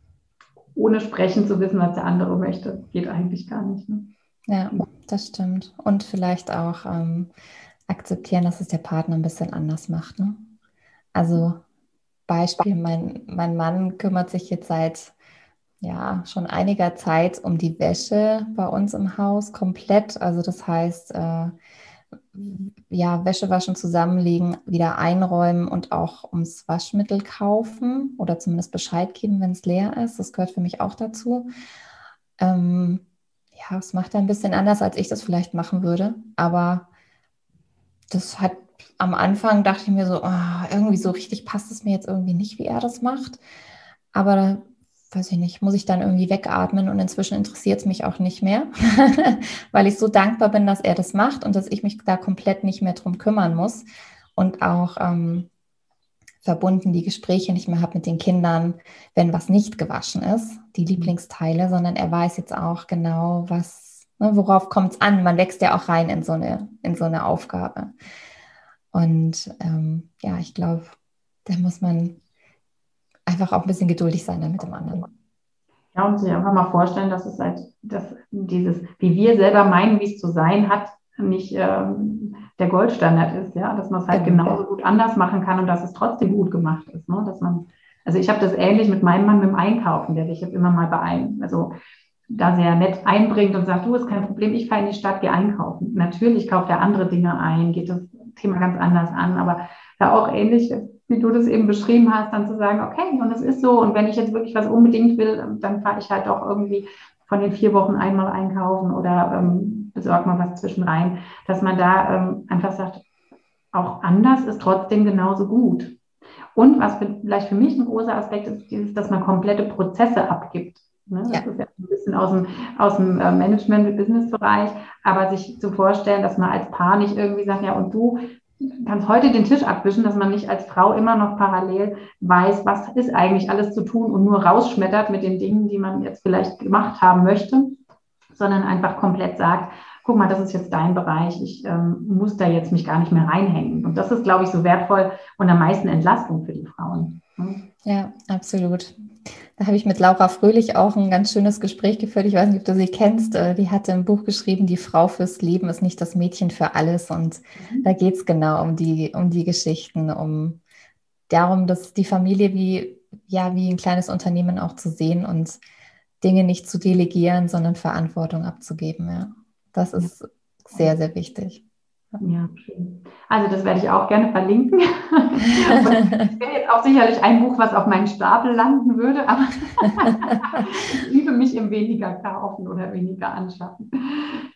ohne sprechen zu wissen, was der andere möchte. Geht eigentlich gar nicht. Ne? Ja, das stimmt. Und vielleicht auch ähm, akzeptieren, dass es der Partner ein bisschen anders macht. Ne? Also Beispiel, mein, mein Mann kümmert sich jetzt seit ja schon einiger Zeit um die Wäsche bei uns im Haus komplett. Also das heißt, äh, ja, Wäsche waschen, zusammenlegen, wieder einräumen und auch ums Waschmittel kaufen oder zumindest Bescheid geben, wenn es leer ist. Das gehört für mich auch dazu. Ähm, ja, es macht er ein bisschen anders, als ich das vielleicht machen würde. Aber das hat am Anfang dachte ich mir so, oh, irgendwie so richtig passt es mir jetzt irgendwie nicht, wie er das macht. Aber weiß ich nicht, muss ich dann irgendwie wegatmen und inzwischen interessiert es mich auch nicht mehr, weil ich so dankbar bin, dass er das macht und dass ich mich da komplett nicht mehr drum kümmern muss. Und auch ähm, verbunden die Gespräche nicht mehr habe mit den Kindern, wenn was nicht gewaschen ist, die Lieblingsteile, sondern er weiß jetzt auch genau, was, ne, worauf kommt es an. Man wächst ja auch rein in so eine, in so eine Aufgabe. Und ähm, ja, ich glaube, da muss man einfach auch ein bisschen geduldig sein dann mit dem anderen. Ja, und sich einfach mal vorstellen, dass es halt, dass dieses, wie wir selber meinen, wie es zu sein hat, nicht ähm, der Goldstandard ist, ja, dass man es halt genau. genauso gut anders machen kann und dass es trotzdem gut gemacht ist, ne? dass man, also ich habe das ähnlich mit meinem Mann mit dem Einkaufen, der sich jetzt immer mal bei einem, also da sehr nett einbringt und sagt, du ist kein Problem, ich fahre in die Stadt, gehe einkaufen. Natürlich kauft er andere Dinge ein, geht das Thema ganz anders an, aber da auch ähnlich, wie du das eben beschrieben hast, dann zu sagen, okay, und es ist so, und wenn ich jetzt wirklich was unbedingt will, dann fahre ich halt auch irgendwie von den vier Wochen einmal einkaufen oder ähm, besorge mal was zwischen rein, dass man da ähm, einfach sagt, auch anders ist trotzdem genauso gut. Und was vielleicht für mich ein großer Aspekt ist, dieses, dass man komplette Prozesse abgibt. Ne? Das ja. ist ja ein bisschen aus dem, aus dem äh, Management-Business-Bereich, aber sich zu vorstellen, dass man als Paar nicht irgendwie sagt, ja, und du kannst heute den Tisch abwischen, dass man nicht als Frau immer noch parallel weiß, was ist eigentlich alles zu tun und nur rausschmettert mit den Dingen, die man jetzt vielleicht gemacht haben möchte, sondern einfach komplett sagt, guck mal, das ist jetzt dein Bereich, ich ähm, muss da jetzt mich gar nicht mehr reinhängen. Und das ist, glaube ich, so wertvoll und am meisten Entlastung für die Frauen. Ne? Ja, absolut. Da habe ich mit Laura Fröhlich auch ein ganz schönes Gespräch geführt. Ich weiß nicht, ob du sie kennst. Äh, die hatte ein Buch geschrieben, Die Frau fürs Leben ist nicht das Mädchen für alles. Und mhm. da geht es genau um die, um die Geschichten, um darum, dass die Familie wie, ja, wie ein kleines Unternehmen auch zu sehen und Dinge nicht zu delegieren, sondern Verantwortung abzugeben. Ja. Das ist sehr, sehr wichtig. Ja, schön. Also das werde ich auch gerne verlinken. das wäre jetzt auch sicherlich ein Buch, was auf meinen Stapel landen würde, aber ich liebe mich im weniger kaufen oder weniger anschaffen.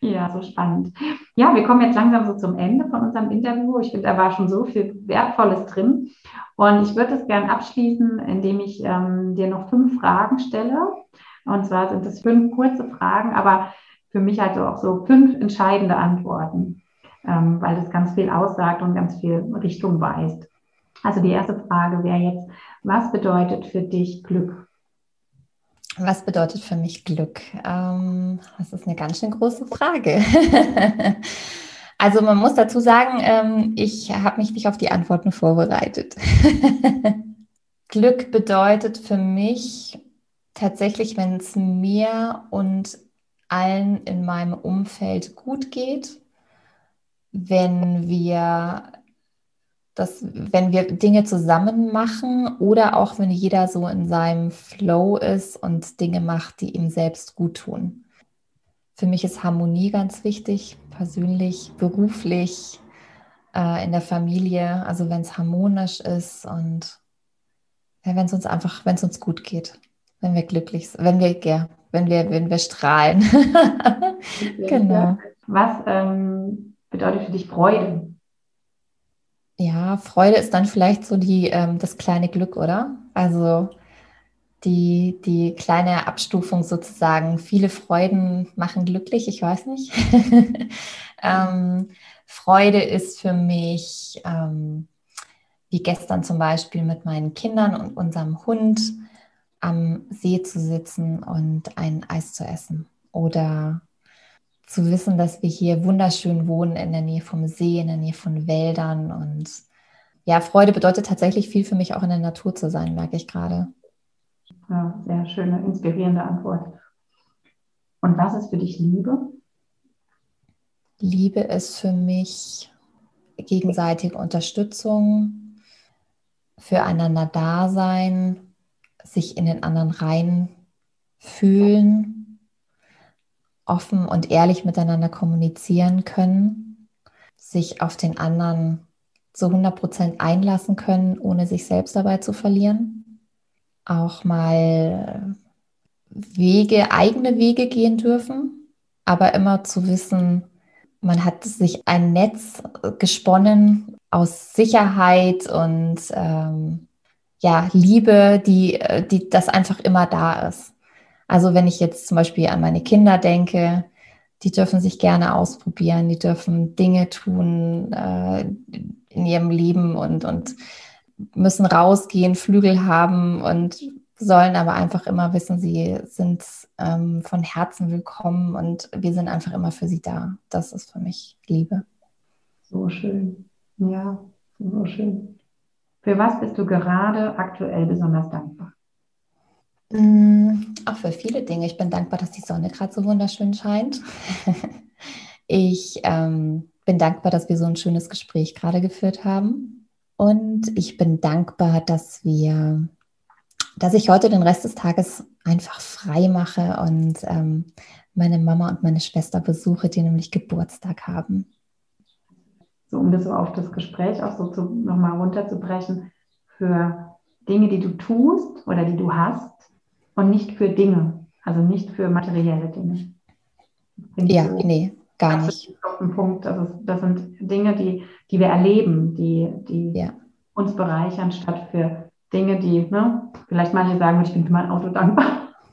Ja, so spannend. Ja, wir kommen jetzt langsam so zum Ende von unserem Interview. Ich finde, da war schon so viel Wertvolles drin. Und ich würde es gerne abschließen, indem ich ähm, dir noch fünf Fragen stelle. Und zwar sind es fünf kurze Fragen, aber für mich also auch so fünf entscheidende Antworten, ähm, weil das ganz viel aussagt und ganz viel Richtung weist. Also die erste Frage wäre jetzt, was bedeutet für dich Glück? Was bedeutet für mich Glück? Ähm, das ist eine ganz schön große Frage. also man muss dazu sagen, ähm, ich habe mich nicht auf die Antworten vorbereitet. Glück bedeutet für mich tatsächlich, wenn es mir und allen in meinem Umfeld gut geht, wenn wir das, wenn wir Dinge zusammen machen oder auch wenn jeder so in seinem Flow ist und Dinge macht, die ihm selbst gut tun. Für mich ist Harmonie ganz wichtig, persönlich, beruflich, äh, in der Familie, also wenn es harmonisch ist und ja, wenn es uns einfach, wenn es uns gut geht, wenn wir glücklich sind, wenn wir, ja, wenn wir, wenn wir strahlen. genau. Was ähm, bedeutet für dich Freude? Ja, Freude ist dann vielleicht so die, ähm, das kleine Glück, oder? Also die, die kleine Abstufung sozusagen. Viele Freuden machen glücklich, ich weiß nicht. ähm, Freude ist für mich, ähm, wie gestern zum Beispiel mit meinen Kindern und unserem Hund, am See zu sitzen und ein Eis zu essen oder zu wissen, dass wir hier wunderschön wohnen in der Nähe vom See, in der Nähe von Wäldern und ja, Freude bedeutet tatsächlich viel für mich auch in der Natur zu sein, merke ich gerade. Ja, sehr schöne, inspirierende Antwort. Und was ist für dich Liebe? Liebe ist für mich gegenseitige Unterstützung, füreinander da sein, sich in den anderen rein fühlen, offen und ehrlich miteinander kommunizieren können, sich auf den anderen zu 100 Prozent einlassen können, ohne sich selbst dabei zu verlieren. Auch mal Wege, eigene Wege gehen dürfen, aber immer zu wissen, man hat sich ein Netz gesponnen aus Sicherheit und ähm, ja, Liebe, die, äh, die das einfach immer da ist. Also wenn ich jetzt zum Beispiel an meine Kinder denke, die dürfen sich gerne ausprobieren, die dürfen Dinge tun äh, in ihrem Leben und, und müssen rausgehen, Flügel haben und sollen aber einfach immer wissen, sie sind ähm, von Herzen willkommen und wir sind einfach immer für sie da. Das ist für mich Liebe. So schön. Ja, so schön. Für was bist du gerade aktuell besonders dankbar? Mm, auch für viele Dinge. Ich bin dankbar, dass die Sonne gerade so wunderschön scheint. ich ähm, bin dankbar, dass wir so ein schönes Gespräch gerade geführt haben. Und ich bin dankbar, dass wir, dass ich heute den Rest des Tages einfach frei mache und ähm, meine Mama und meine Schwester besuche, die nämlich Geburtstag haben so um das so auf das Gespräch auch so nochmal runterzubrechen, für Dinge, die du tust oder die du hast und nicht für Dinge, also nicht für materielle Dinge. Ja, so. nee, gar nicht. Auf den Punkt. Das, ist, das sind Dinge, die, die wir erleben, die, die ja. uns bereichern, statt für Dinge, die, ne, vielleicht manche sagen, ich bin für mein Auto dankbar.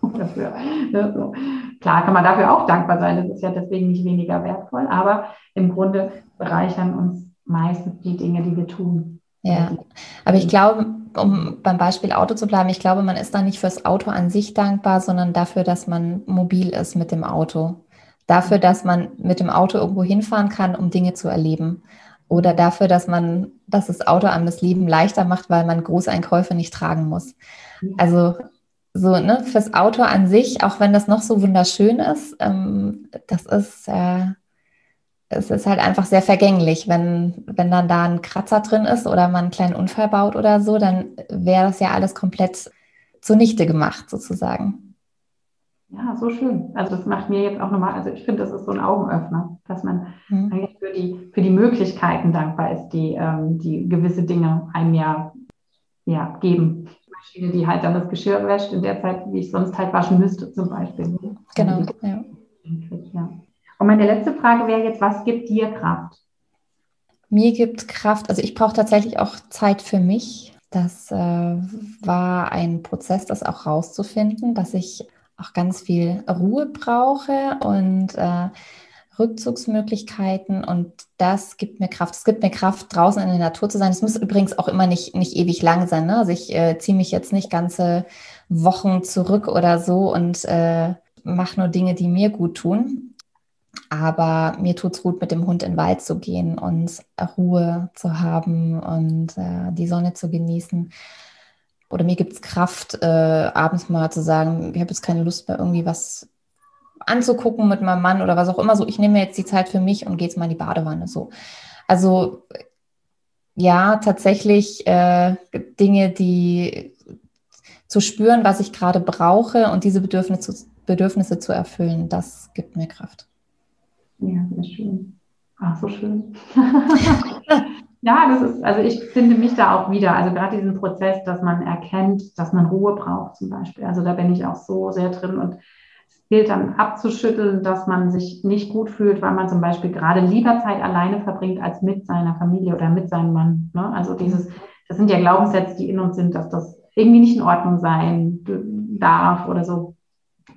dafür, ne, so. Klar kann man dafür auch dankbar sein, das ist ja deswegen nicht weniger wertvoll, aber im Grunde bereichern uns meistens die Dinge, die wir tun. Ja, aber ich glaube, um beim Beispiel Auto zu bleiben, ich glaube, man ist da nicht fürs Auto an sich dankbar, sondern dafür, dass man mobil ist mit dem Auto. Dafür, dass man mit dem Auto irgendwo hinfahren kann, um Dinge zu erleben. Oder dafür, dass man, dass das Auto einem das Leben leichter macht, weil man Großeinkäufe nicht tragen muss. Also so, ne, fürs Auto an sich, auch wenn das noch so wunderschön ist, ähm, das ist, äh, es ist halt einfach sehr vergänglich. Wenn, wenn dann da ein Kratzer drin ist oder man einen kleinen Unfall baut oder so, dann wäre das ja alles komplett zunichte gemacht, sozusagen. Ja, so schön. Also das macht mir jetzt auch nochmal, also ich finde, das ist so ein Augenöffner, dass man mhm. eigentlich für die, für die Möglichkeiten dankbar ist, die, ähm, die gewisse Dinge einem ja, ja geben. Maschine, die halt dann das Geschirr wäscht in der Zeit, wie ich sonst halt waschen müsste, zum Beispiel. Genau, ja. ja. Und meine letzte Frage wäre jetzt, was gibt dir Kraft? Mir gibt Kraft, also ich brauche tatsächlich auch Zeit für mich. Das äh, war ein Prozess, das auch rauszufinden, dass ich auch ganz viel Ruhe brauche und äh, Rückzugsmöglichkeiten und das gibt mir Kraft. Es gibt mir Kraft, draußen in der Natur zu sein. Es muss übrigens auch immer nicht, nicht ewig lang sein. Ne? Also ich äh, ziehe mich jetzt nicht ganze Wochen zurück oder so und äh, mache nur Dinge, die mir gut tun. Aber mir tut es gut, mit dem Hund in den Wald zu gehen und Ruhe zu haben und äh, die Sonne zu genießen. Oder mir gibt es Kraft, äh, abends mal zu sagen, ich habe jetzt keine Lust mehr, irgendwie was anzugucken mit meinem Mann oder was auch immer. So, ich nehme jetzt die Zeit für mich und gehe jetzt mal in die Badewanne. So. Also ja, tatsächlich äh, Dinge, die zu spüren, was ich gerade brauche und diese Bedürfnisse, Bedürfnisse zu erfüllen, das gibt mir Kraft. Ja, sehr schön. Ach, so schön. ja, das ist, also ich finde mich da auch wieder, also gerade diesen Prozess, dass man erkennt, dass man Ruhe braucht zum Beispiel. Also da bin ich auch so sehr drin und es gilt dann abzuschütteln, dass man sich nicht gut fühlt, weil man zum Beispiel gerade lieber Zeit alleine verbringt als mit seiner Familie oder mit seinem Mann. Ne? Also dieses, das sind ja Glaubenssätze, die in uns sind, dass das irgendwie nicht in Ordnung sein darf oder so.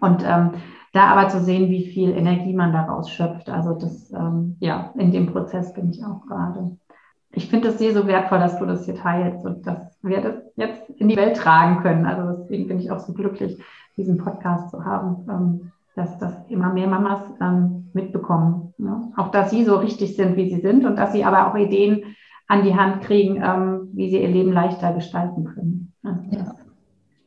Und ähm, da aber zu sehen, wie viel Energie man daraus schöpft. Also das, ähm, ja, in dem Prozess bin ich auch gerade. Ich finde es sehr so wertvoll, dass du das hier teilst und dass wir das jetzt in die Welt tragen können. Also deswegen bin ich auch so glücklich, diesen Podcast zu haben, ähm, dass das immer mehr Mamas ähm, mitbekommen. Ne? Auch dass sie so richtig sind, wie sie sind und dass sie aber auch Ideen an die Hand kriegen, ähm, wie sie ihr Leben leichter gestalten können. Also ja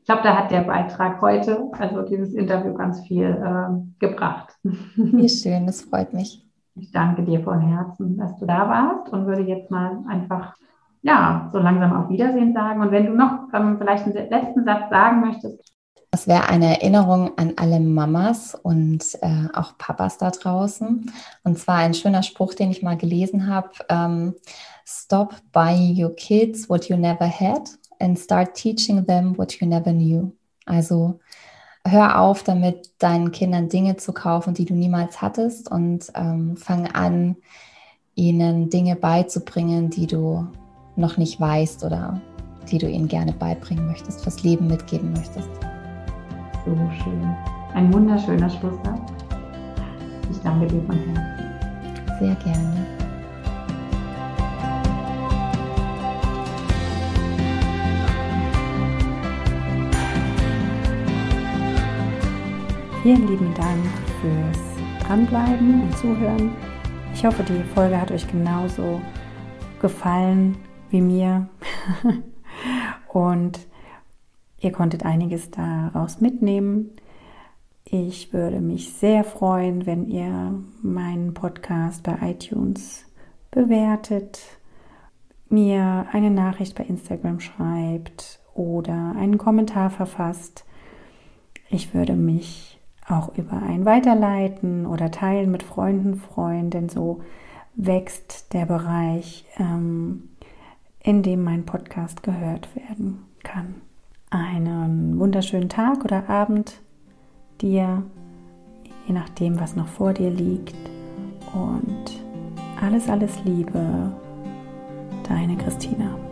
glaube, da hat der Beitrag heute, also dieses Interview, ganz viel äh, gebracht. Wie schön, das freut mich. Ich danke dir von Herzen, dass du da warst und würde jetzt mal einfach, ja, so langsam auf Wiedersehen sagen. Und wenn du noch ähm, vielleicht einen letzten Satz sagen möchtest. Das wäre eine Erinnerung an alle Mamas und äh, auch Papas da draußen. Und zwar ein schöner Spruch, den ich mal gelesen habe. Ähm, Stop buying your kids what you never had and start teaching them what you never knew. Also hör auf damit, deinen Kindern Dinge zu kaufen, die du niemals hattest und ähm, fang an, ihnen Dinge beizubringen, die du noch nicht weißt oder die du ihnen gerne beibringen möchtest, fürs Leben mitgeben möchtest. So schön. Ein wunderschöner Schlusssatz. Ich danke dir von Herzen. Sehr gerne. Vielen lieben Dank fürs Dranbleiben und Zuhören. Ich hoffe, die Folge hat euch genauso gefallen wie mir. und ihr konntet einiges daraus mitnehmen. Ich würde mich sehr freuen, wenn ihr meinen Podcast bei iTunes bewertet, mir eine Nachricht bei Instagram schreibt oder einen Kommentar verfasst. Ich würde mich auch über ein Weiterleiten oder Teilen mit Freunden freuen, denn so wächst der Bereich, ähm, in dem mein Podcast gehört werden kann. Einen wunderschönen Tag oder Abend dir, je nachdem, was noch vor dir liegt. und alles, alles Liebe, deine Christina.